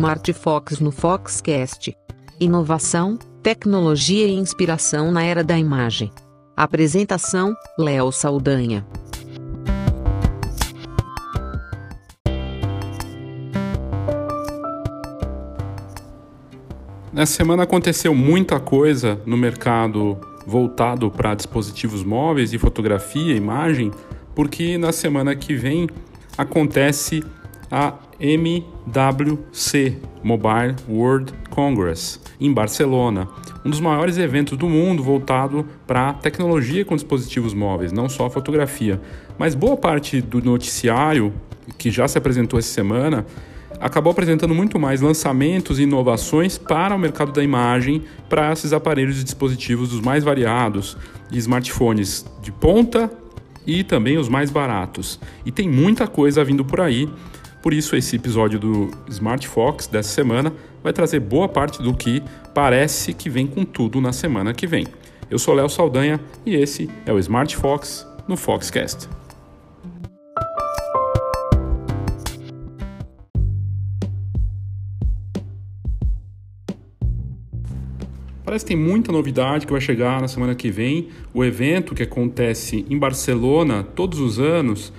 Smart Fox no Foxcast. Inovação, tecnologia e inspiração na era da imagem. Apresentação: Léo Saldanha. Nessa semana aconteceu muita coisa no mercado voltado para dispositivos móveis e fotografia, imagem, porque na semana que vem acontece a MWC Mobile World Congress em Barcelona, um dos maiores eventos do mundo voltado para tecnologia com dispositivos móveis, não só fotografia. Mas boa parte do noticiário que já se apresentou essa semana acabou apresentando muito mais lançamentos e inovações para o mercado da imagem para esses aparelhos e dispositivos dos mais variados, de smartphones de ponta e também os mais baratos. E tem muita coisa vindo por aí. Por isso, esse episódio do Smart Fox dessa semana vai trazer boa parte do que parece que vem com tudo na semana que vem. Eu sou Léo Saldanha e esse é o Smart Fox no Foxcast. Parece que tem muita novidade que vai chegar na semana que vem. O evento que acontece em Barcelona todos os anos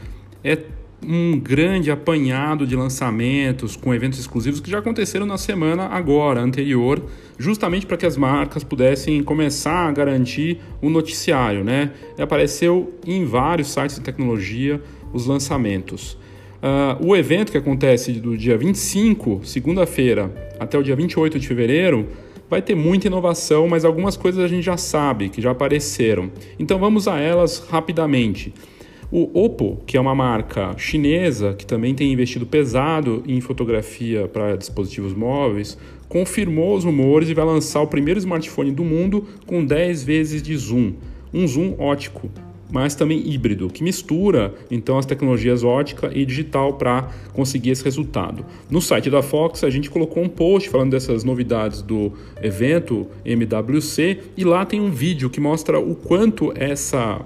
é um grande apanhado de lançamentos com eventos exclusivos que já aconteceram na semana agora, anterior, justamente para que as marcas pudessem começar a garantir o noticiário. Né? E apareceu em vários sites de tecnologia os lançamentos. Uh, o evento que acontece do dia 25, segunda-feira, até o dia 28 de fevereiro, vai ter muita inovação, mas algumas coisas a gente já sabe, que já apareceram. Então vamos a elas rapidamente. O Oppo, que é uma marca chinesa que também tem investido pesado em fotografia para dispositivos móveis, confirmou os rumores e vai lançar o primeiro smartphone do mundo com 10 vezes de zoom, um zoom ótico, mas também híbrido, que mistura então as tecnologias ótica e digital para conseguir esse resultado. No site da Fox a gente colocou um post falando dessas novidades do evento MWC e lá tem um vídeo que mostra o quanto essa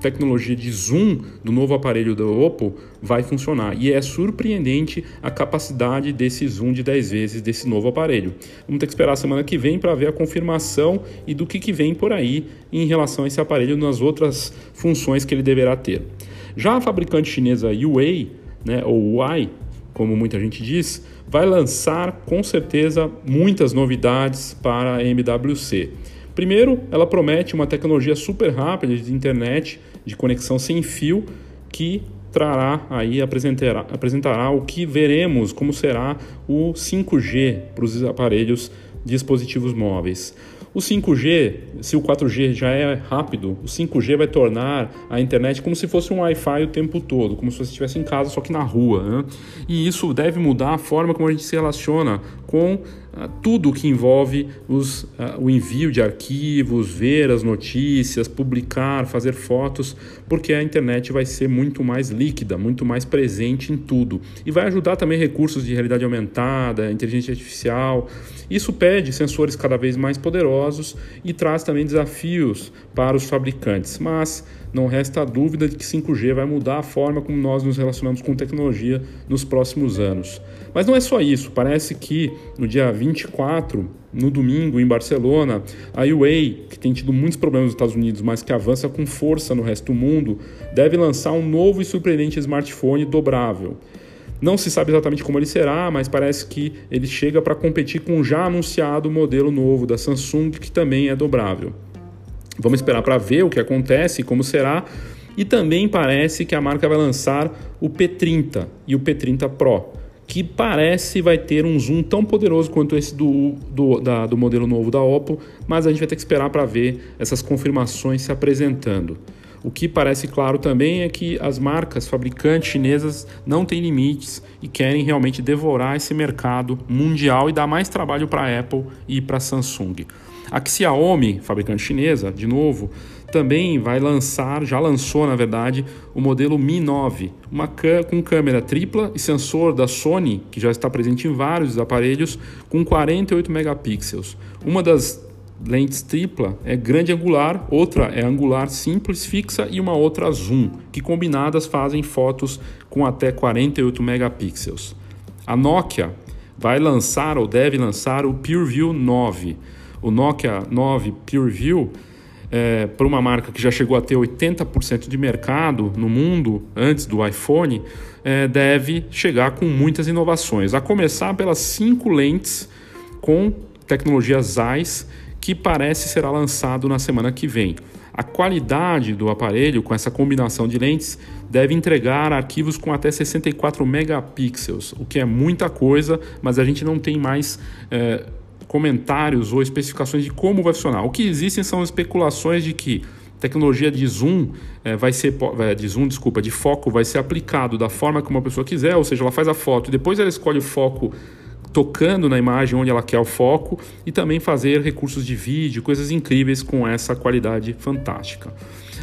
tecnologia de zoom do novo aparelho da Oppo vai funcionar. E é surpreendente a capacidade desse zoom de 10 vezes desse novo aparelho. Vamos ter que esperar a semana que vem para ver a confirmação e do que, que vem por aí em relação a esse aparelho nas outras funções que ele deverá ter. Já a fabricante chinesa Huawei, né, ou Huawei, como muita gente diz, vai lançar com certeza muitas novidades para a MWC. Primeiro, ela promete uma tecnologia super rápida de internet, de conexão sem fio, que trará aí apresentará, apresentará o que veremos como será o 5G para os aparelhos dispositivos móveis. O 5G, se o 4G já é rápido, o 5G vai tornar a internet como se fosse um Wi-Fi o tempo todo, como se você estivesse em casa, só que na rua. Né? E isso deve mudar a forma como a gente se relaciona com tudo que envolve os, uh, o envio de arquivos, ver as notícias, publicar, fazer fotos, porque a internet vai ser muito mais líquida, muito mais presente em tudo. E vai ajudar também recursos de realidade aumentada, inteligência artificial. Isso pede sensores cada vez mais poderosos e traz também desafios para os fabricantes. Mas não resta dúvida de que 5G vai mudar a forma como nós nos relacionamos com tecnologia nos próximos anos. Mas não é só isso, parece que no dia 24, no domingo, em Barcelona, a Huawei, que tem tido muitos problemas nos Estados Unidos, mas que avança com força no resto do mundo, deve lançar um novo e surpreendente smartphone dobrável. Não se sabe exatamente como ele será, mas parece que ele chega para competir com o já anunciado modelo novo da Samsung, que também é dobrável. Vamos esperar para ver o que acontece como será. E também parece que a marca vai lançar o P30 e o P30 Pro que parece vai ter um zoom tão poderoso quanto esse do, do, da, do modelo novo da Oppo, mas a gente vai ter que esperar para ver essas confirmações se apresentando. O que parece claro também é que as marcas fabricantes chinesas não têm limites e querem realmente devorar esse mercado mundial e dar mais trabalho para a Apple e para a Samsung. A Xiaomi, fabricante chinesa, de novo, também vai lançar, já lançou na verdade, o modelo Mi 9, uma com câmera tripla e sensor da Sony, que já está presente em vários aparelhos, com 48 megapixels. Uma das lentes tripla é grande angular, outra é angular simples fixa e uma outra zoom, que combinadas fazem fotos com até 48 megapixels. A Nokia vai lançar ou deve lançar o PureView 9. O Nokia 9 PureView é, para uma marca que já chegou a ter 80% de mercado no mundo antes do iPhone, é, deve chegar com muitas inovações. A começar pelas cinco lentes com tecnologia ZEISS, que parece será lançado na semana que vem. A qualidade do aparelho com essa combinação de lentes deve entregar arquivos com até 64 megapixels, o que é muita coisa, mas a gente não tem mais é, comentários ou especificações de como vai funcionar. O que existem são especulações de que tecnologia de zoom é, vai ser é, de zoom, desculpa, de foco vai ser aplicado da forma que uma pessoa quiser, ou seja, ela faz a foto e depois ela escolhe o foco tocando na imagem onde ela quer o foco e também fazer recursos de vídeo, coisas incríveis com essa qualidade fantástica.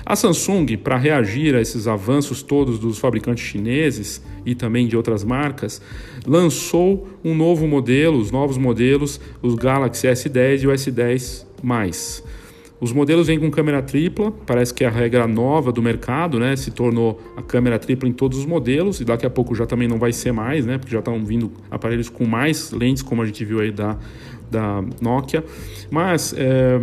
A Samsung, para reagir a esses avanços todos dos fabricantes chineses e também de outras marcas, lançou um novo modelo, os novos modelos, os Galaxy S10 e o S10 os modelos vêm com câmera tripla, parece que é a regra nova do mercado, né? Se tornou a câmera tripla em todos os modelos e daqui a pouco já também não vai ser mais, né? Porque já estão vindo aparelhos com mais lentes, como a gente viu aí da, da Nokia. Mas é,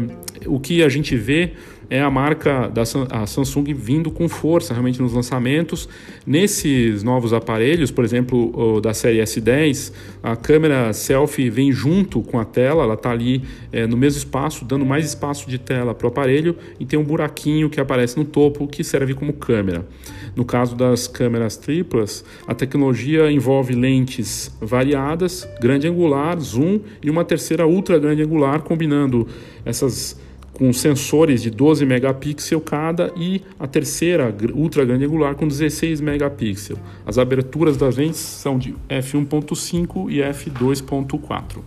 o que a gente vê é a marca da a Samsung vindo com força realmente nos lançamentos. Nesses novos aparelhos, por exemplo, da série S10, a câmera selfie vem junto com a tela, ela está ali é, no mesmo espaço, dando mais espaço de tela para o aparelho e tem um buraquinho que aparece no topo que serve como câmera. No caso das câmeras triplas, a tecnologia envolve lentes variadas, grande angular, zoom e uma terceira ultra grande angular, combinando essas com sensores de 12 megapixels cada e a terceira ultra grande angular com 16 megapixels. As aberturas das lentes são de f1.5 e f2.4.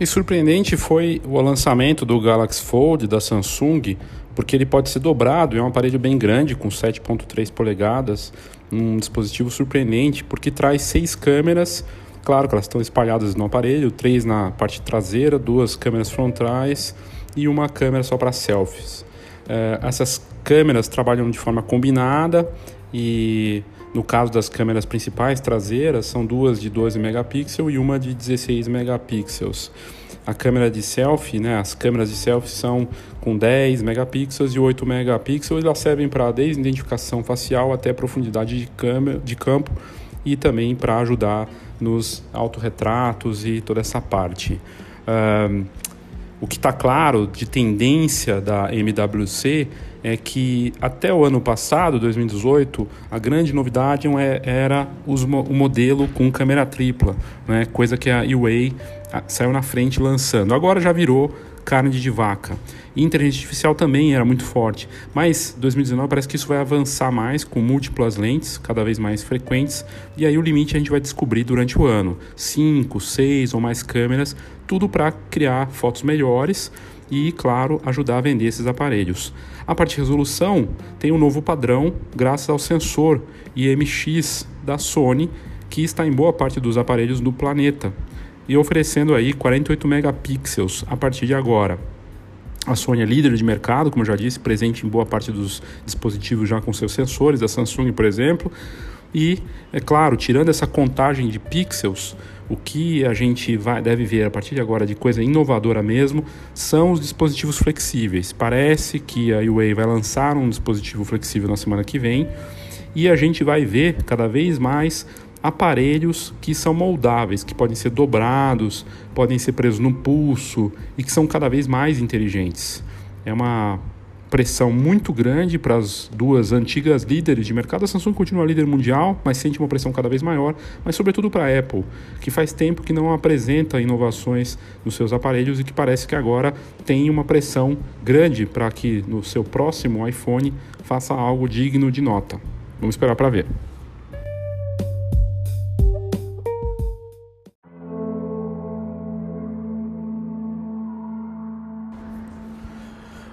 E surpreendente foi o lançamento do Galaxy Fold da Samsung, porque ele pode ser dobrado, é um aparelho bem grande, com 7.3 polegadas, um dispositivo surpreendente, porque traz seis câmeras, claro que elas estão espalhadas no aparelho, três na parte traseira, duas câmeras frontais e uma câmera só para selfies. É, essas câmeras trabalham de forma combinada e no caso das câmeras principais traseiras, são duas de 12 megapixels e uma de 16 megapixels. A câmera de selfie, né, as câmeras de selfie são com 10 megapixels e 8 megapixels, elas servem para desde identificação facial até profundidade de, câmera, de campo e também para ajudar nos autorretratos e toda essa parte. Um, o que está claro de tendência da MWC é que até o ano passado, 2018, a grande novidade é, era os, o modelo com câmera tripla, né? coisa que a Huawei saiu na frente lançando. Agora já virou carne de vaca. E inteligência artificial também era muito forte, mas 2019 parece que isso vai avançar mais com múltiplas lentes, cada vez mais frequentes, e aí o limite a gente vai descobrir durante o ano. 5, 6 ou mais câmeras, tudo para criar fotos melhores e, claro, ajudar a vender esses aparelhos. A parte de resolução tem um novo padrão graças ao sensor IMX da Sony, que está em boa parte dos aparelhos do planeta e oferecendo aí 48 megapixels a partir de agora. A Sony é líder de mercado, como já disse, presente em boa parte dos dispositivos já com seus sensores, a Samsung, por exemplo. E, é claro, tirando essa contagem de pixels, o que a gente vai, deve ver a partir de agora de coisa inovadora mesmo são os dispositivos flexíveis. Parece que a Huawei vai lançar um dispositivo flexível na semana que vem e a gente vai ver cada vez mais aparelhos que são moldáveis, que podem ser dobrados, podem ser presos no pulso e que são cada vez mais inteligentes. É uma pressão muito grande para as duas antigas líderes de mercado. A Samsung continua líder mundial, mas sente uma pressão cada vez maior, mas sobretudo para a Apple, que faz tempo que não apresenta inovações nos seus aparelhos e que parece que agora tem uma pressão grande para que no seu próximo iPhone faça algo digno de nota. Vamos esperar para ver.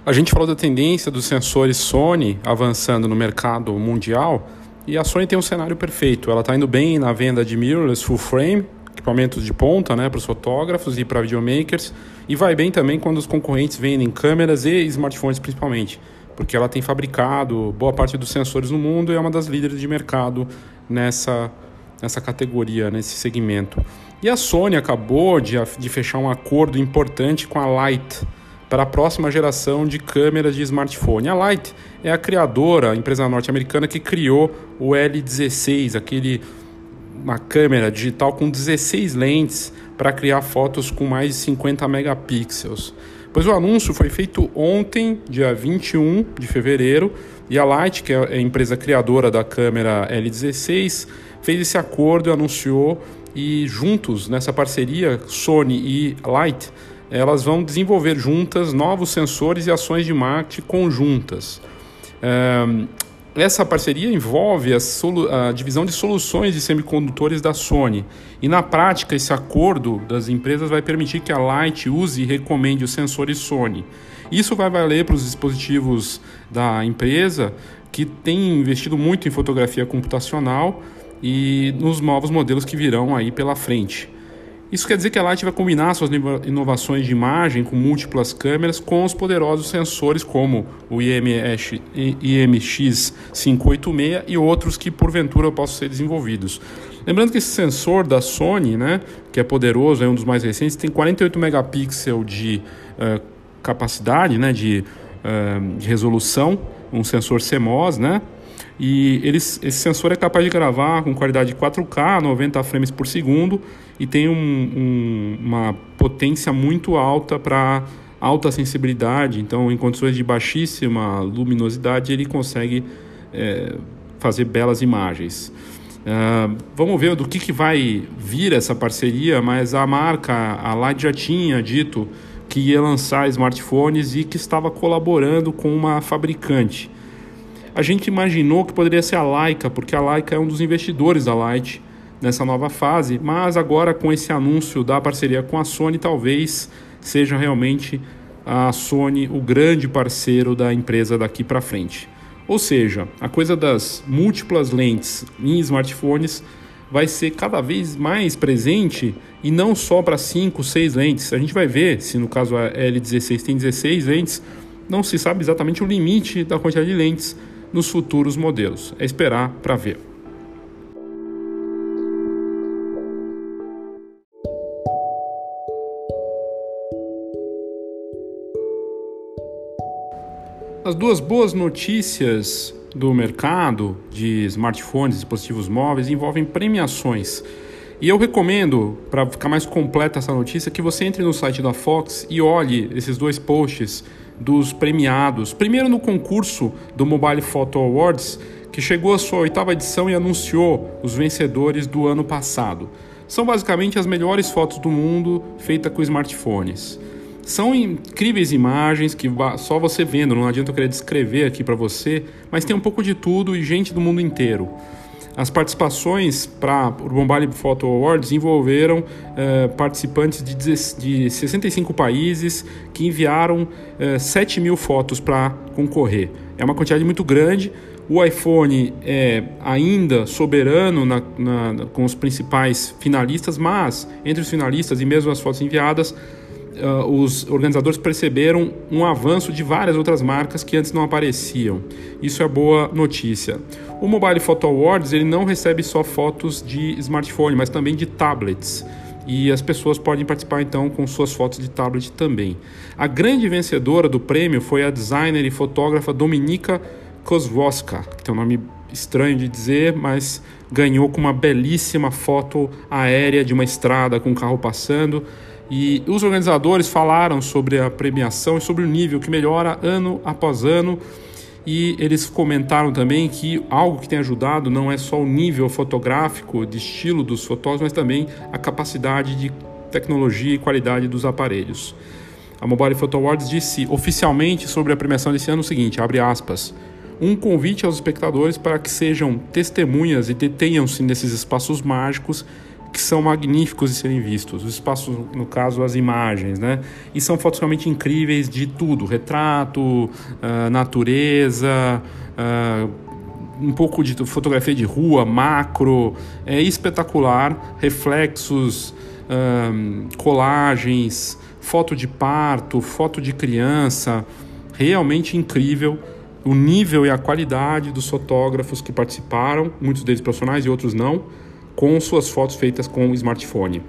A gente falou da tendência dos sensores Sony avançando no mercado mundial e a Sony tem um cenário perfeito. Ela está indo bem na venda de mirrorless full frame, equipamentos de ponta né, para os fotógrafos e para videomakers, e vai bem também quando os concorrentes vendem câmeras e smartphones principalmente. porque ela tem fabricado boa parte dos sensores no mundo e é uma das líderes de mercado nessa, nessa categoria, nesse segmento. E a Sony acabou de, de fechar um acordo importante com a Light para a próxima geração de câmeras de smartphone. A Light é a criadora, a empresa norte-americana que criou o L16, aquele uma câmera digital com 16 lentes para criar fotos com mais de 50 megapixels. Pois o anúncio foi feito ontem, dia 21 de fevereiro, e a Light, que é a empresa criadora da câmera L16, fez esse acordo e anunciou e juntos nessa parceria Sony e Light, elas vão desenvolver juntas novos sensores e ações de marketing conjuntas. Essa parceria envolve a, a, divisão de soluções de semicondutores da Sony. E na prática, esse acordo das empresas vai permitir que a Light use e recomende os sensores Sony. Isso vai valer para os dispositivos da empresa que tem investido muito em fotografia computacional e nos novos modelos que virão aí pela frente. Isso quer dizer que a Light vai combinar suas inovações de imagem com múltiplas câmeras com os poderosos sensores como o IMX, IMX586 e outros que porventura possam ser desenvolvidos. Lembrando que esse sensor da Sony, né, que é poderoso, é um dos mais recentes, tem 48 megapixels de uh, capacidade, né, de, uh, de resolução, um sensor CMOS, né, e eles, esse sensor é capaz de gravar com qualidade 4K, 90 frames por segundo, e tem um, um, uma potência muito alta para alta sensibilidade. Então, em condições de baixíssima luminosidade, ele consegue é, fazer belas imagens. Uh, vamos ver do que, que vai vir essa parceria, mas a marca, a Light já tinha dito que ia lançar smartphones e que estava colaborando com uma fabricante. A gente imaginou que poderia ser a Leica, porque a Leica é um dos investidores da Light nessa nova fase, mas agora com esse anúncio da parceria com a Sony, talvez seja realmente a Sony o grande parceiro da empresa daqui para frente. Ou seja, a coisa das múltiplas lentes em smartphones vai ser cada vez mais presente e não só para 5, 6 lentes. A gente vai ver se no caso a L16 tem 16 lentes, não se sabe exatamente o limite da quantidade de lentes nos futuros modelos. É esperar para ver. As duas boas notícias do mercado de smartphones, dispositivos móveis envolvem premiações. E eu recomendo, para ficar mais completa essa notícia, que você entre no site da Fox e olhe esses dois posts dos premiados. Primeiro no concurso do Mobile Photo Awards, que chegou à sua oitava edição e anunciou os vencedores do ano passado. São basicamente as melhores fotos do mundo feitas com smartphones. São incríveis imagens que só você vendo, não adianta eu querer descrever aqui para você, mas tem um pouco de tudo e gente do mundo inteiro. As participações para o Bombali Photo Awards envolveram eh, participantes de, de 65 países que enviaram eh, 7 mil fotos para concorrer. É uma quantidade muito grande. O iPhone é ainda soberano na, na, com os principais finalistas, mas entre os finalistas e mesmo as fotos enviadas, uh, os organizadores perceberam um avanço de várias outras marcas que antes não apareciam. Isso é boa notícia. O Mobile Photo Awards ele não recebe só fotos de smartphone, mas também de tablets. E as pessoas podem participar então com suas fotos de tablet também. A grande vencedora do prêmio foi a designer e fotógrafa Dominika Kozłowska, que tem um nome estranho de dizer, mas ganhou com uma belíssima foto aérea de uma estrada com um carro passando. E os organizadores falaram sobre a premiação e sobre o nível que melhora ano após ano. E eles comentaram também que algo que tem ajudado não é só o nível fotográfico, de estilo dos fotógrafos, mas também a capacidade de tecnologia e qualidade dos aparelhos. A Mobile Photo Awards disse oficialmente sobre a premiação desse ano o seguinte, abre aspas, um convite aos espectadores para que sejam testemunhas e detenham-se nesses espaços mágicos que são magníficos de serem vistos. Os espaços, no caso, as imagens, né? E são fotos realmente incríveis de tudo: retrato, uh, natureza, uh, um pouco de fotografia de rua, macro. É espetacular. Reflexos, uh, colagens, foto de parto, foto de criança. Realmente incrível. o nível e a qualidade dos fotógrafos que participaram, muitos deles profissionais e outros não, com suas fotos feitas com o smartphone.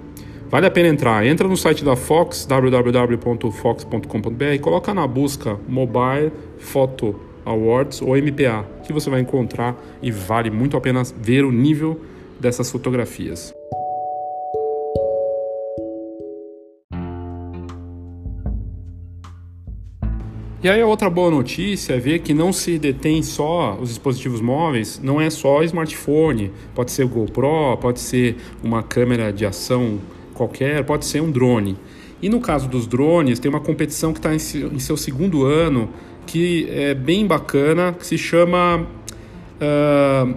Vale a pena entrar. Entra no site da Fox, www.fox.com.br, e coloca na busca Mobile Photo Awards ou MPA, que você vai encontrar e vale muito a pena ver o nível dessas fotografias. E aí a outra boa notícia é ver que não se detém só os dispositivos móveis, não é só smartphone, pode ser o GoPro, pode ser uma câmera de ação qualquer, pode ser um drone. E no caso dos drones, tem uma competição que está em seu segundo ano, que é bem bacana, que se chama uh,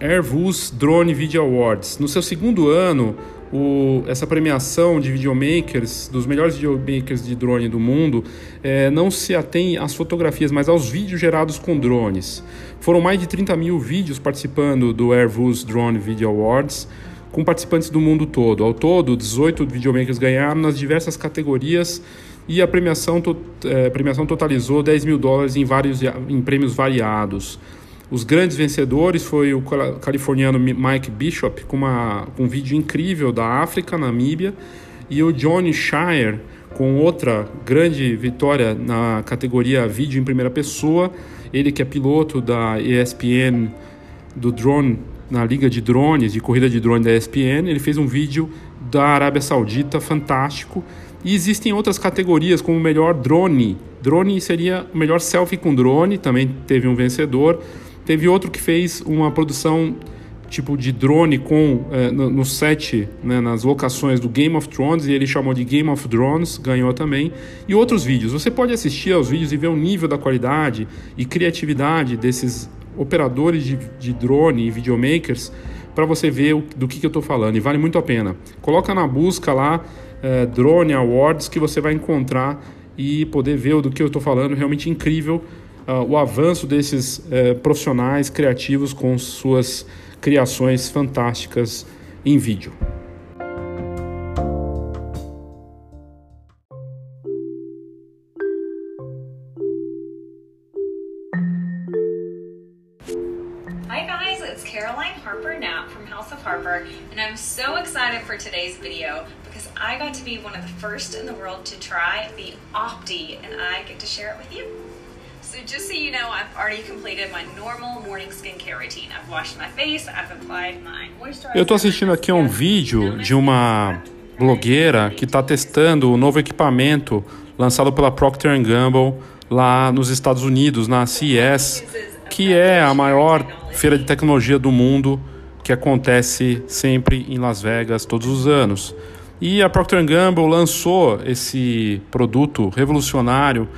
Airbus Drone Video Awards. No seu segundo ano, o, essa premiação de videomakers, dos melhores videomakers de drone do mundo, é, não se atém às fotografias, mas aos vídeos gerados com drones. Foram mais de 30 mil vídeos participando do Airbus Drone Video Awards, com participantes do mundo todo. Ao todo, 18 videomakers ganharam nas diversas categorias e a premiação, to, é, premiação totalizou 10 mil dólares em, vários, em prêmios variados. Os grandes vencedores foi o californiano Mike Bishop, com, uma, com um vídeo incrível da África, Namíbia, e o Johnny Shire, com outra grande vitória na categoria vídeo em primeira pessoa. Ele que é piloto da ESPN, do drone, na liga de drones, de corrida de drone da ESPN, ele fez um vídeo da Arábia Saudita fantástico. E existem outras categorias, como o melhor drone. Drone seria o melhor selfie com drone, também teve um vencedor. Teve outro que fez uma produção tipo de drone com é, no, no, set, né, nas locações do Game of Thrones, e ele chamou de Game of Drones, ganhou também. E outros vídeos. Você pode assistir aos vídeos e ver o nível da qualidade e criatividade desses operadores de, de drone e videomakers para você ver o, do que, que eu estou falando. E vale muito a pena. Coloca na busca lá é, Drone Awards que você vai encontrar e poder ver do que eu estou falando. Realmente incrível uh, o avanço desses uh, profissionais criativos com suas criações fantásticas em vídeo. Hi guys, it's Caroline Harper Knapp from House of Harper, and I'm so excited for today's video because I got to be one of the first in the world to try the Opti, and I get to share it with you. So just so you know, I've already completed my normal morning skincare routine. I've washed my face, I've applied my moisturizer. Eu tô assistindo aqui um vídeo de uma blogueira que está testando o novo equipamento lançado pela Procter Gamble lá nos Estados Unidos, na CES, que é a maior feira de tecnologia do mundo que acontece sempre em Las Vegas todos os anos. E a Procter Gamble lançou esse produto revolucionário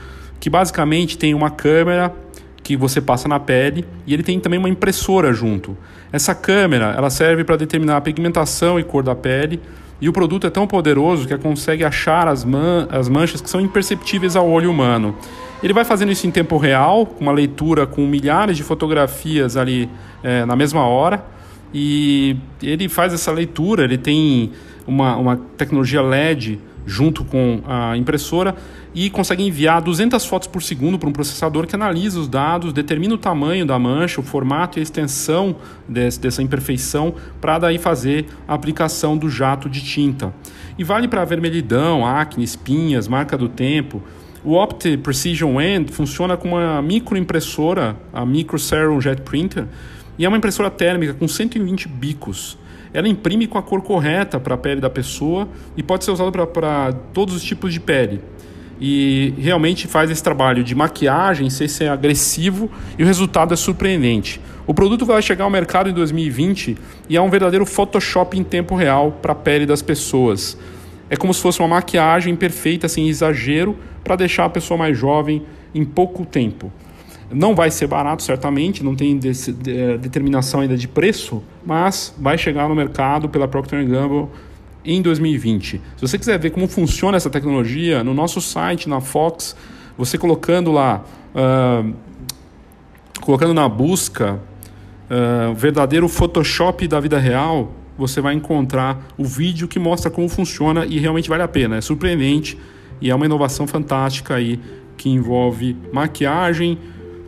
que basicamente tem uma câmera que você passa na pele e ele tem também uma impressora junto. Essa câmera ela serve para determinar a pigmentação e cor da pele e o produto é tão poderoso que consegue achar as, man as manchas que são imperceptíveis ao olho humano. Ele vai fazendo isso em tempo real, uma leitura com milhares de fotografias ali é, na mesma hora. E ele faz essa leitura, ele tem uma, uma tecnologia LED junto com a impressora e consegue enviar 200 fotos por segundo para um processador que analisa os dados, determina o tamanho da mancha, o formato e a extensão desse, dessa imperfeição para daí fazer a aplicação do jato de tinta. E vale para vermelhidão, acne, espinhas, marca do tempo. O Opt Precision End funciona com uma microimpressora, a Micro Serum Jet Printer, e é uma impressora térmica com 120 bicos. Ela imprime com a cor correta para a pele da pessoa e pode ser usada para todos os tipos de pele. E realmente faz esse trabalho de maquiagem sem ser agressivo e o resultado é surpreendente. O produto vai chegar ao mercado em 2020 e é um verdadeiro Photoshop em tempo real para a pele das pessoas. É como se fosse uma maquiagem perfeita, sem exagero, para deixar a pessoa mais jovem em pouco tempo. Não vai ser barato, certamente, não tem de, de, determinação ainda de preço, mas vai chegar no mercado pela Procter Gamble em 2020. Se você quiser ver como funciona essa tecnologia, no nosso site, na Fox, você colocando lá, uh, colocando na busca uh, verdadeiro Photoshop da vida real, você vai encontrar o vídeo que mostra como funciona e realmente vale a pena. É surpreendente e é uma inovação fantástica aí que envolve maquiagem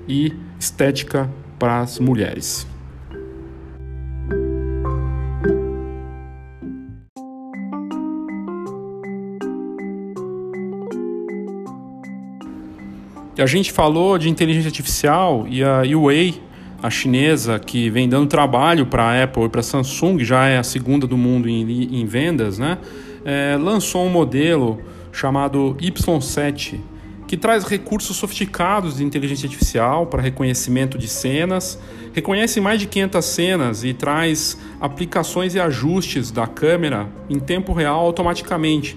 e estética para as mulheres. A gente falou de inteligência artificial e a Huawei, a chinesa, que vem dando trabalho para a Apple e para a Samsung, já é a segunda do mundo em, em vendas, né? É, lançou um modelo chamado Y7, que traz recursos sofisticados de inteligência artificial para reconhecimento de cenas, reconhece mais de 500 cenas e traz aplicações e ajustes da câmera em tempo real automaticamente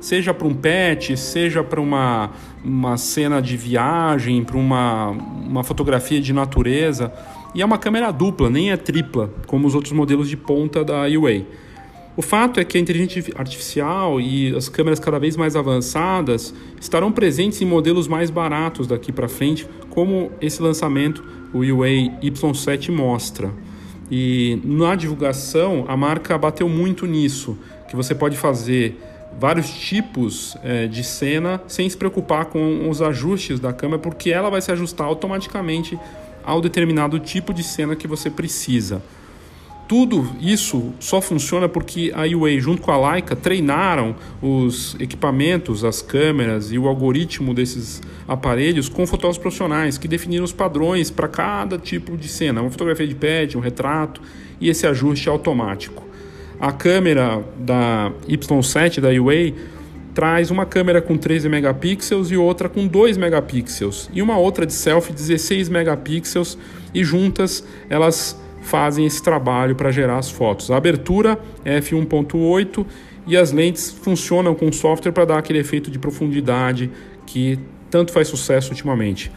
seja para um pet, seja para uma, uma cena de viagem, para uma, uma fotografia de natureza. E é uma câmera dupla, nem é tripla, como os outros modelos de ponta da Huawei. O fato é que a inteligência artificial e as câmeras cada vez mais avançadas estarão presentes em modelos mais baratos daqui para frente, como esse lançamento, o Huawei Y7 mostra. E na divulgação, a marca bateu muito nisso, que você pode fazer vários tipos é, de cena sem se preocupar com os ajustes da câmera, porque ela vai se ajustar automaticamente ao determinado tipo de cena que você precisa. Tudo isso só funciona porque a Huawei, junto com a Leica, treinaram os equipamentos, as câmeras e o algoritmo desses aparelhos com fotógrafos profissionais que definiram os padrões para cada tipo de cena, uma fotografia de pet, um retrato e esse ajuste automático. A câmera da Y7 da Huawei traz uma câmera com 13 megapixels e outra com 2 megapixels e uma outra de selfie 16 megapixels e juntas elas fazem esse trabalho para gerar as fotos. A abertura é f1.8 e as lentes funcionam com software para dar aquele efeito de profundidade que tanto faz sucesso ultimamente.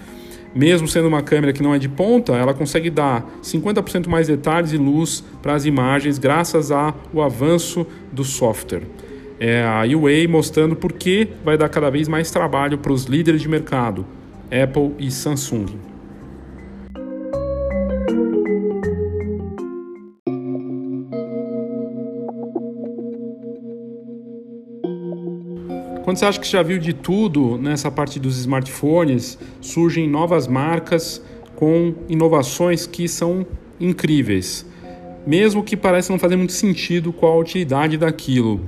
Mesmo sendo uma câmera que não é de ponta, ela consegue dar 50% mais detalhes e luz para as imagens graças ao avanço do software. É a Huawei mostrando por que vai dar cada vez mais trabalho para os líderes de mercado, Apple e Samsung. Quando você acha que já viu de tudo nessa parte dos smartphones, surgem novas marcas com inovações que são incríveis, mesmo que pareça não fazer muito sentido qual a utilidade daquilo.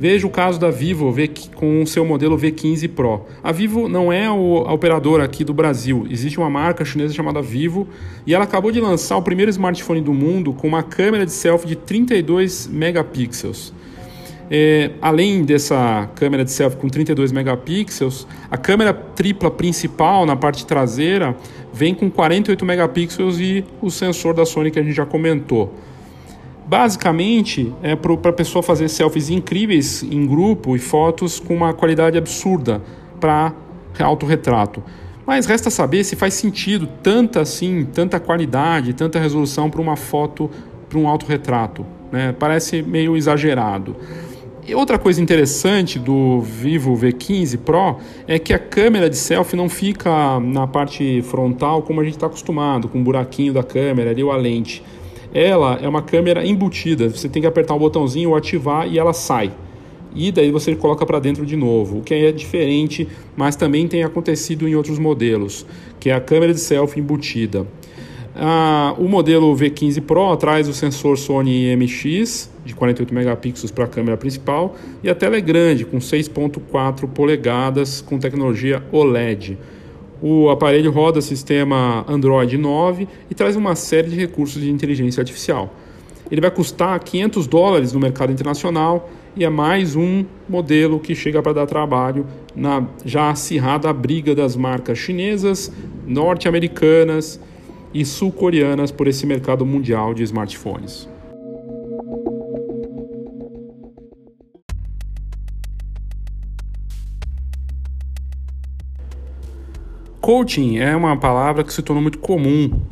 Veja o caso da Vivo com o seu modelo V15 Pro. A Vivo não é a operadora aqui do Brasil. Existe uma marca chinesa chamada Vivo e ela acabou de lançar o primeiro smartphone do mundo com uma câmera de selfie de 32 megapixels. É, além dessa câmera de selfie com 32 megapixels, a câmera tripla principal na parte traseira vem com 48 megapixels e o sensor da Sony que a gente já comentou. Basicamente, é para a pessoa fazer selfies incríveis em grupo e fotos com uma qualidade absurda para autorretrato. Mas resta saber se faz sentido tanta assim, tanta qualidade, tanta resolução para uma foto, para um autorretrato. Né? Parece meio exagerado. E outra coisa interessante do Vivo V15 Pro é que a câmera de selfie não fica na parte frontal como a gente está acostumado, com o buraquinho da câmera ali ou a lente. Ela é uma câmera embutida, você tem que apertar um botãozinho ativar e ela sai. E daí você coloca para dentro de novo, o que é diferente, mas também tem acontecido em outros modelos, que é a câmera de selfie embutida. Ah, o modelo V15 Pro traz o sensor Sony IMX de 48 megapixels para a câmera principal e a tela é grande, com 6.4 polegadas com tecnologia OLED. O aparelho roda sistema Android 9 e traz uma série de recursos de inteligência artificial. Ele vai custar 500 dólares no mercado internacional e é mais um modelo que chega para dar trabalho na já acirrada briga das marcas chinesas, norte-americanas e sul-coreanas por esse mercado mundial de smartphones. Coaching é uma palavra que se tornou muito comum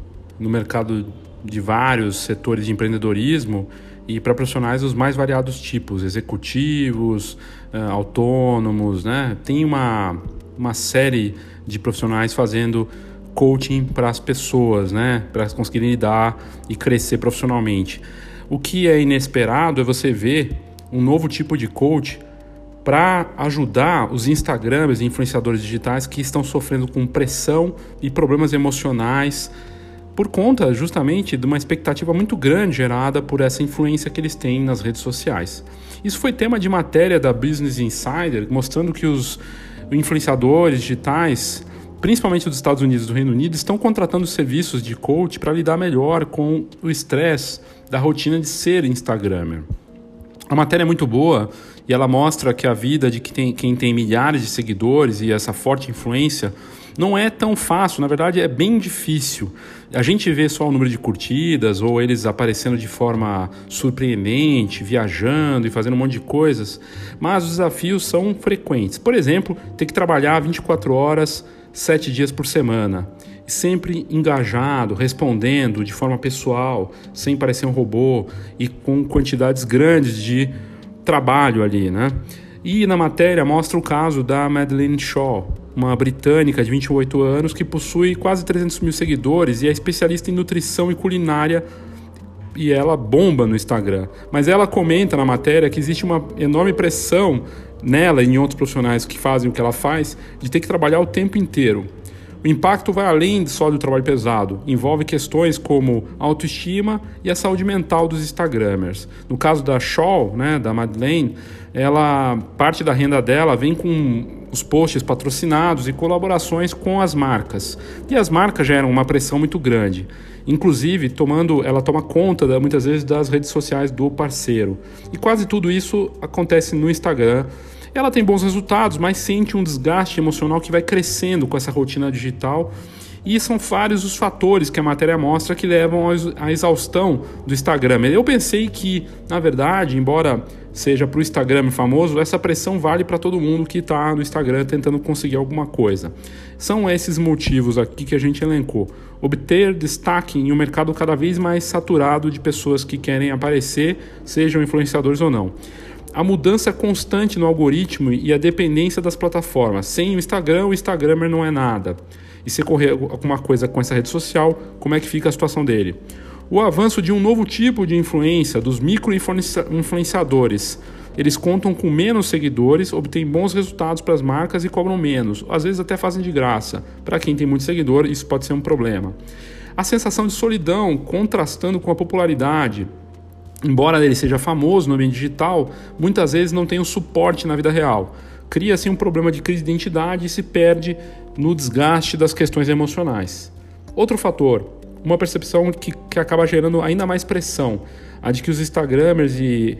no mercado de vários setores de empreendedorismo e para profissionais dos mais variados tipos, executivos, eh, autônomos, né? Tem uma, uma série de profissionais fazendo coaching para as pessoas, né? Para conseguirem lidar e crescer profissionalmente. O que é inesperado é você ver um novo tipo de coach para ajudar os Instagramers e influenciadores digitais que estão sofrendo com pressão e problemas emocionais por conta justamente de uma expectativa muito grande gerada por essa influência que eles têm nas redes sociais. Isso foi tema de matéria da Business Insider, mostrando que os influenciadores digitais, principalmente dos Estados Unidos e do Reino Unido, estão contratando serviços de coach para lidar melhor com o estresse da rotina de ser Instagramer. A matéria é muito boa e ela mostra que a vida de quem tem, milhares de seguidores e essa forte influência não é tão fácil, na verdade é bem difícil. A gente vê só o número de curtidas ou eles aparecendo de forma surpreendente, viajando e fazendo um monte de coisas, mas os desafios são frequentes. Por exemplo, ter que trabalhar 24 horas, 7 dias por semana sempre engajado, respondendo de forma pessoal, sem parecer um robô e com quantidades grandes de trabalho ali, né? E na matéria mostra o caso da Madeleine Shaw, uma britânica de 28 anos que possui quase 300 mil seguidores e é especialista em nutrição e culinária e ela bomba no Instagram. Mas ela comenta na matéria que existe uma enorme pressão nela e em outros profissionais que fazem o que ela faz de ter que trabalhar o tempo inteiro. O impacto vai além só do trabalho pesado, envolve questões como autoestima e a saúde mental dos Instagramers. No caso da Shaw, né, da Madeleine, ela parte da renda dela vem com os posts patrocinados e colaborações com as marcas. E as marcas geram uma pressão muito grande. Inclusive, tomando, ela toma conta muitas vezes das redes sociais do parceiro. E quase tudo isso acontece no Instagram ela tem bons resultados, mas sente um desgaste emocional que vai crescendo com essa rotina digital. E são vários os fatores que a matéria mostra que levam à exaustão do Instagram. Eu pensei que, na verdade, embora seja para o Instagram famoso, essa pressão vale para todo mundo que está no Instagram tentando conseguir alguma coisa. São esses motivos aqui que a gente elencou. Obter destaque em um mercado cada vez mais saturado de pessoas que querem aparecer, sejam influenciadores ou não a mudança constante no algoritmo e a dependência das plataformas. Sem o Instagram, o Instagrammer não é nada. E se correr alguma coisa com essa rede social, como é que fica a situação dele? O avanço de um novo tipo de influência, dos micro-influenciadores. Eles contam com menos seguidores, obtêm bons resultados para as marcas e cobram menos. Às vezes até fazem de graça. Para quem tem muito seguidor, isso pode ser um problema. A sensação de solidão contrastando com a popularidade embora ele seja famoso no ambiente digital, muitas vezes não tem o suporte na vida real. Cria-se um problema de crise de identidade e se perde no desgaste das questões emocionais. Outro fator, uma percepção que, que acaba gerando ainda mais pressão, a de que os Instagramers e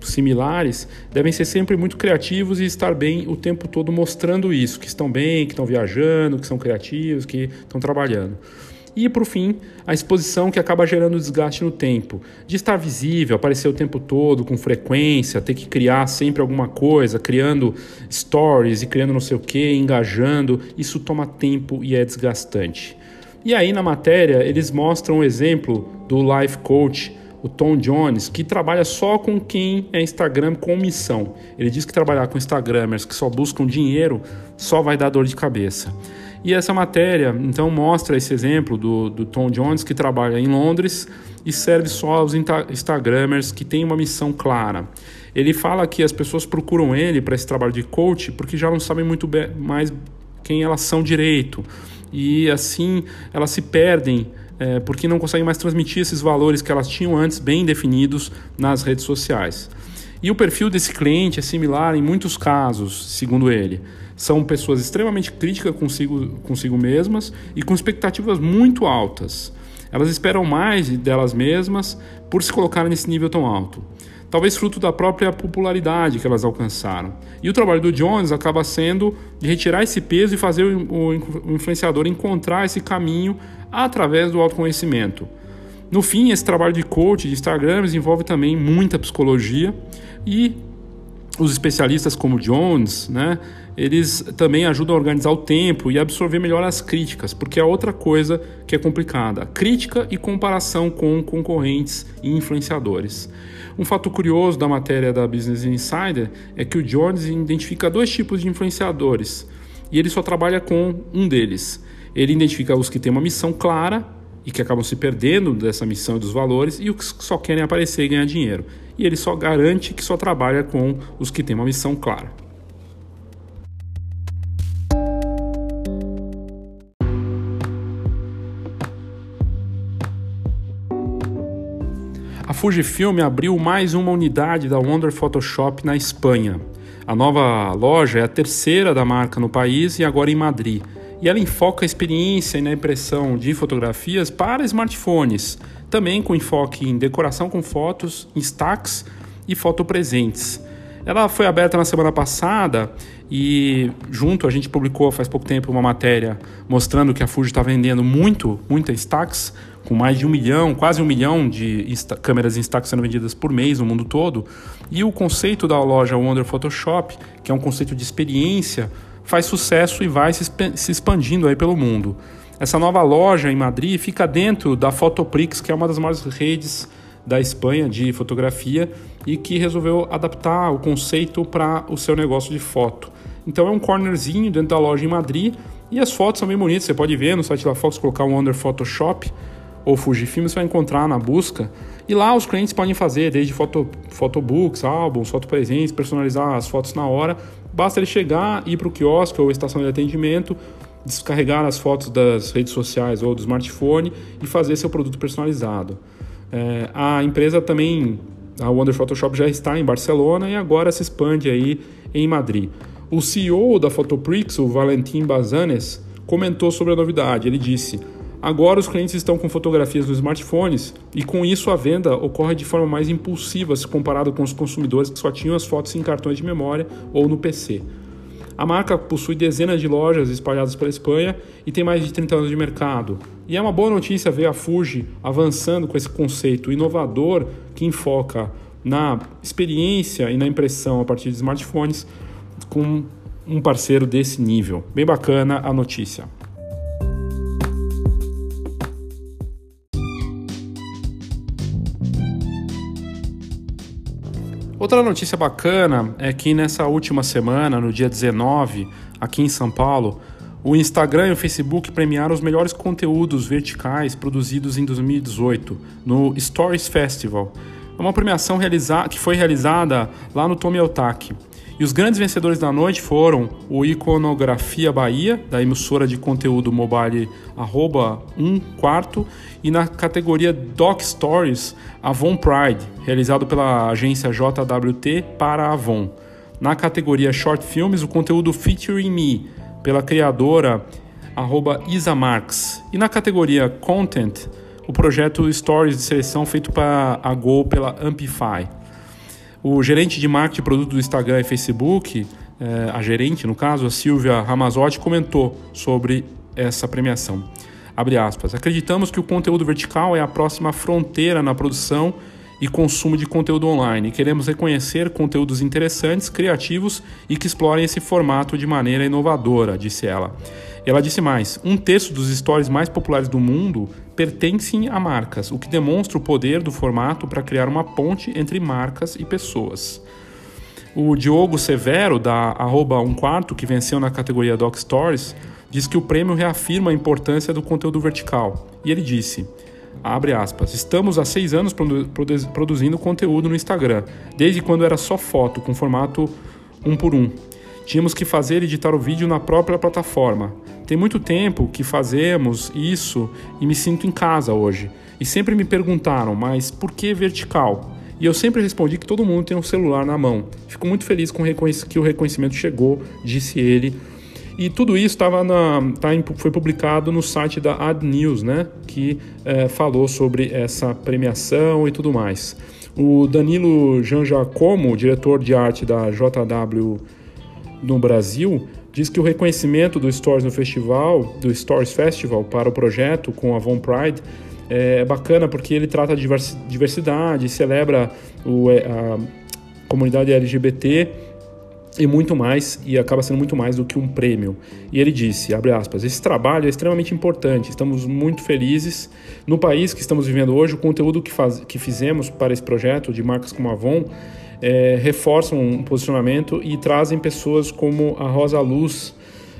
similares devem ser sempre muito criativos e estar bem o tempo todo mostrando isso, que estão bem, que estão viajando, que são criativos, que estão trabalhando. E, por fim, a exposição que acaba gerando desgaste no tempo, de estar visível, aparecer o tempo todo, com frequência, ter que criar sempre alguma coisa, criando stories e criando não sei o que, engajando, isso toma tempo e é desgastante. E aí na matéria eles mostram o exemplo do life coach, o Tom Jones, que trabalha só com quem é Instagram com missão. Ele diz que trabalhar com Instagramers que só buscam dinheiro só vai dar dor de cabeça. E essa matéria, então, mostra esse exemplo do, do Tom Jones, que trabalha em Londres e serve só aos Instagramers que têm uma missão clara. Ele fala que as pessoas procuram ele para esse trabalho de coach porque já não sabem muito mais quem elas são direito. E assim elas se perdem é, porque não conseguem mais transmitir esses valores que elas tinham antes bem definidos nas redes sociais. E o perfil desse cliente é similar em muitos casos, segundo ele. São pessoas extremamente críticas consigo, consigo mesmas e com expectativas muito altas. Elas esperam mais delas mesmas por se colocarem nesse nível tão alto. Talvez fruto da própria popularidade que elas alcançaram. E o trabalho do Jones acaba sendo de retirar esse peso e fazer o influenciador encontrar esse caminho através do autoconhecimento. No fim, esse trabalho de coach, de Instagrams, envolve também muita psicologia e os especialistas como Jones, né, eles também ajudam a organizar o tempo e absorver melhor as críticas, porque é outra coisa que é complicada: crítica e comparação com concorrentes e influenciadores. Um fato curioso da matéria da Business Insider é que o Jones identifica dois tipos de influenciadores e ele só trabalha com um deles. Ele identifica os que têm uma missão clara e que acabam se perdendo dessa missão e dos valores e os que só querem aparecer e ganhar dinheiro. E ele só garante que só trabalha com os que têm uma missão clara. A Fujifilm abriu mais uma unidade da Wonder Photoshop na Espanha. A nova loja é a terceira da marca no país e agora em Madrid. E ela enfoca a experiência na impressão de fotografias para smartphones, também com enfoque em decoração com fotos, stacks e fotopresentes. Ela foi aberta na semana passada e junto a gente publicou faz pouco tempo uma matéria mostrando que a Fuji está vendendo muito, muitas stacks, com mais de um milhão, quase um milhão de câmeras em stacks sendo vendidas por mês no mundo todo. E o conceito da loja Wonder Photoshop, que é um conceito de experiência, faz sucesso e vai se, expandindo aí pelo mundo. Essa nova loja em Madrid fica dentro da Fotoprix, que é uma das maiores redes da Espanha de fotografia e que resolveu adaptar o conceito para o seu negócio de foto. Então é um cornerzinho dentro da loja em Madrid e as fotos são bem bonitas. Você pode ver no site da Fox, colocar um Under Photoshop ou Fujifilm, você vai encontrar na busca. E lá os clientes podem fazer desde foto, photobooks, álbuns, fotopresentes, personalizar as fotos na hora. Basta ele chegar, ir para o quiosque ou estação de atendimento, descarregar as fotos das redes sociais ou do smartphone e fazer seu produto personalizado. É, a empresa também, a Wonder Photoshop já está em Barcelona e agora se expande aí em Madrid. O CEO da Photoprix, o Valentim Bazanes, comentou sobre a novidade. Ele disse: Agora os clientes estão com fotografias nos smartphones e com isso a venda ocorre de forma mais impulsiva se comparado com os consumidores que só tinham as fotos em cartões de memória ou no PC. A marca possui dezenas de lojas espalhadas pela Espanha e tem mais de 30 anos de mercado. E é uma boa notícia ver a Fuji avançando com esse conceito inovador que enfoca na experiência e na impressão a partir de smartphones com um parceiro desse nível. Bem bacana a notícia. Outra notícia bacana é que nessa última semana, no dia 19, aqui em São Paulo, o Instagram e o Facebook premiaram os melhores conteúdos verticais produzidos em 2018 no Stories Festival. É uma premiação que foi realizada lá no Tomi Otaki. E os grandes vencedores da noite foram o Iconografia Bahia, da emissora de conteúdo mobile arroba 1 quarto, e na categoria Doc Stories, Avon Pride, realizado pela agência JWT para Avon. Na categoria Short Films, o conteúdo Featuring Me, pela criadora arroba Isa Marx. E na categoria Content, o projeto Stories de seleção feito para a Go pela Amplify. O gerente de marketing de produto do Instagram e Facebook, é, a gerente, no caso, a Silvia Ramazotti, comentou sobre essa premiação. Abre aspas. Acreditamos que o conteúdo vertical é a próxima fronteira na produção e consumo de conteúdo online. Queremos reconhecer conteúdos interessantes, criativos e que explorem esse formato de maneira inovadora, disse ela. Ela disse mais: um terço dos stories mais populares do mundo pertencem a marcas, o que demonstra o poder do formato para criar uma ponte entre marcas e pessoas. O Diogo Severo, da arroba 1 quarto, que venceu na categoria Doc Stories, diz que o prêmio reafirma a importância do conteúdo vertical. E ele disse, abre aspas, estamos há seis anos produzindo conteúdo no Instagram, desde quando era só foto, com formato um por um. Tínhamos que fazer editar o vídeo na própria plataforma. Tem muito tempo que fazemos isso e me sinto em casa hoje. E sempre me perguntaram, mas por que vertical? E eu sempre respondi que todo mundo tem um celular na mão. Fico muito feliz com que o reconhecimento chegou, disse ele. E tudo isso estava tá foi publicado no site da Ad News, né? Que é, falou sobre essa premiação e tudo mais. O Danilo Janjacomo, diretor de arte da JW no Brasil, diz que o reconhecimento do Stories no festival, do Stories Festival para o projeto com a Von Pride é bacana porque ele trata de diversidade, celebra o, é, a comunidade LGBT e muito mais, e acaba sendo muito mais do que um prêmio. E ele disse, abre aspas, esse trabalho é extremamente importante, estamos muito felizes. No país que estamos vivendo hoje, o conteúdo que, faz, que fizemos para esse projeto de marcas como a Avon é, reforçam um posicionamento e trazem pessoas como a Rosa Luz,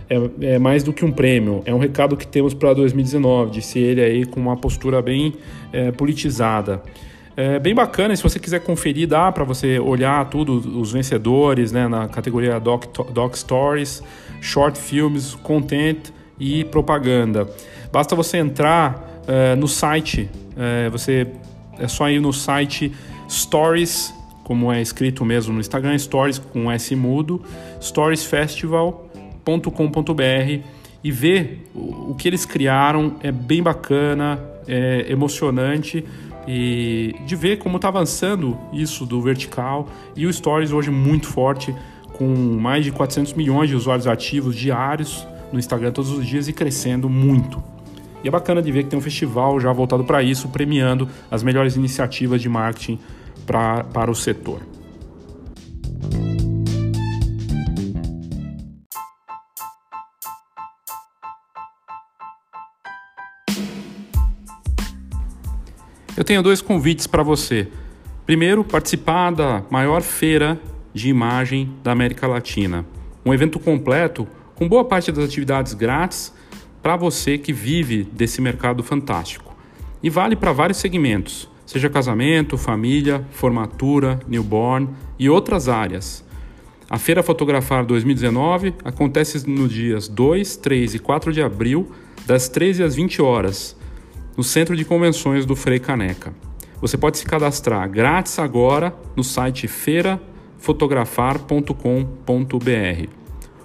é, é, mais do que um prêmio, é um recado que temos para 2019, disse ele aí com uma postura bem é, politizada. É bem bacana, se você quiser conferir, dá para você olhar tudo, os vencedores né, na categoria Doc, Doc Stories, Short Films, Content e Propaganda. Basta você entrar é, no site, é, você é só ir no site Stories, como é escrito mesmo no Instagram, Stories com S mudo, storiesfestival.com.br e ver o que eles criaram é bem bacana, é emocionante e de ver como está avançando isso do vertical e o Stories hoje muito forte com mais de 400 milhões de usuários ativos diários no Instagram todos os dias e crescendo muito. E é bacana de ver que tem um festival já voltado para isso, premiando as melhores iniciativas de marketing pra, para o setor. Eu tenho dois convites para você. Primeiro, participar da maior feira de imagem da América Latina. Um evento completo com boa parte das atividades grátis para você que vive desse mercado fantástico. E vale para vários segmentos, seja casamento, família, formatura, newborn e outras áreas. A Feira Fotografar 2019 acontece nos dias 2, 3 e 4 de abril, das 13 às 20 horas, no Centro de Convenções do Frei Caneca. Você pode se cadastrar grátis agora no site feirafotografar.com.br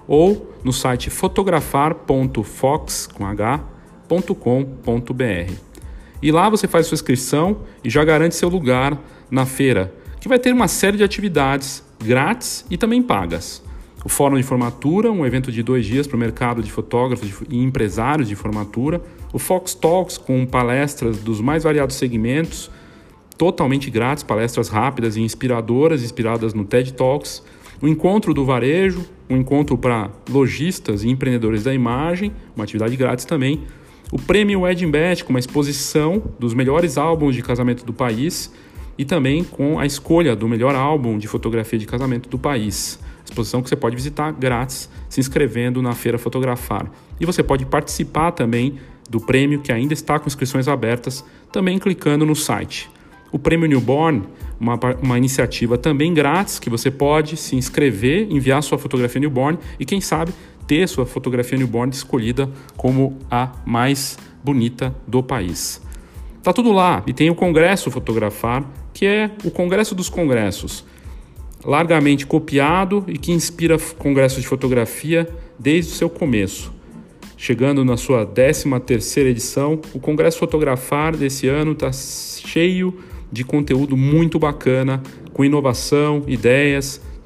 ou no site fotografar.fox.com.br. E lá você faz sua inscrição e já garante seu lugar na feira, que vai ter uma série de atividades grátis e também pagas. O Fórum de Formatura, um evento de dois dias para o mercado de fotógrafos e empresários de formatura. O Fox Talks, com palestras dos mais variados segmentos, totalmente grátis, palestras rápidas e inspiradoras, inspiradas no TED Talks o encontro do varejo, um encontro para lojistas e empreendedores da imagem, uma atividade grátis também. O prêmio Wedding com uma exposição dos melhores álbuns de casamento do país e também com a escolha do melhor álbum de fotografia de casamento do país. Exposição que você pode visitar grátis se inscrevendo na Feira Fotografar. E você pode participar também do prêmio que ainda está com inscrições abertas, também clicando no site. O Prêmio Newborn uma, uma iniciativa também grátis que você pode se inscrever, enviar sua fotografia newborn e, quem sabe, ter sua fotografia newborn escolhida como a mais bonita do país. Tá tudo lá e tem o Congresso Fotografar, que é o Congresso dos Congressos, largamente copiado e que inspira congressos de fotografia desde o seu começo. Chegando na sua 13 terceira edição, o Congresso Fotografar desse ano está cheio de conteúdo muito bacana, com inovação, ideias,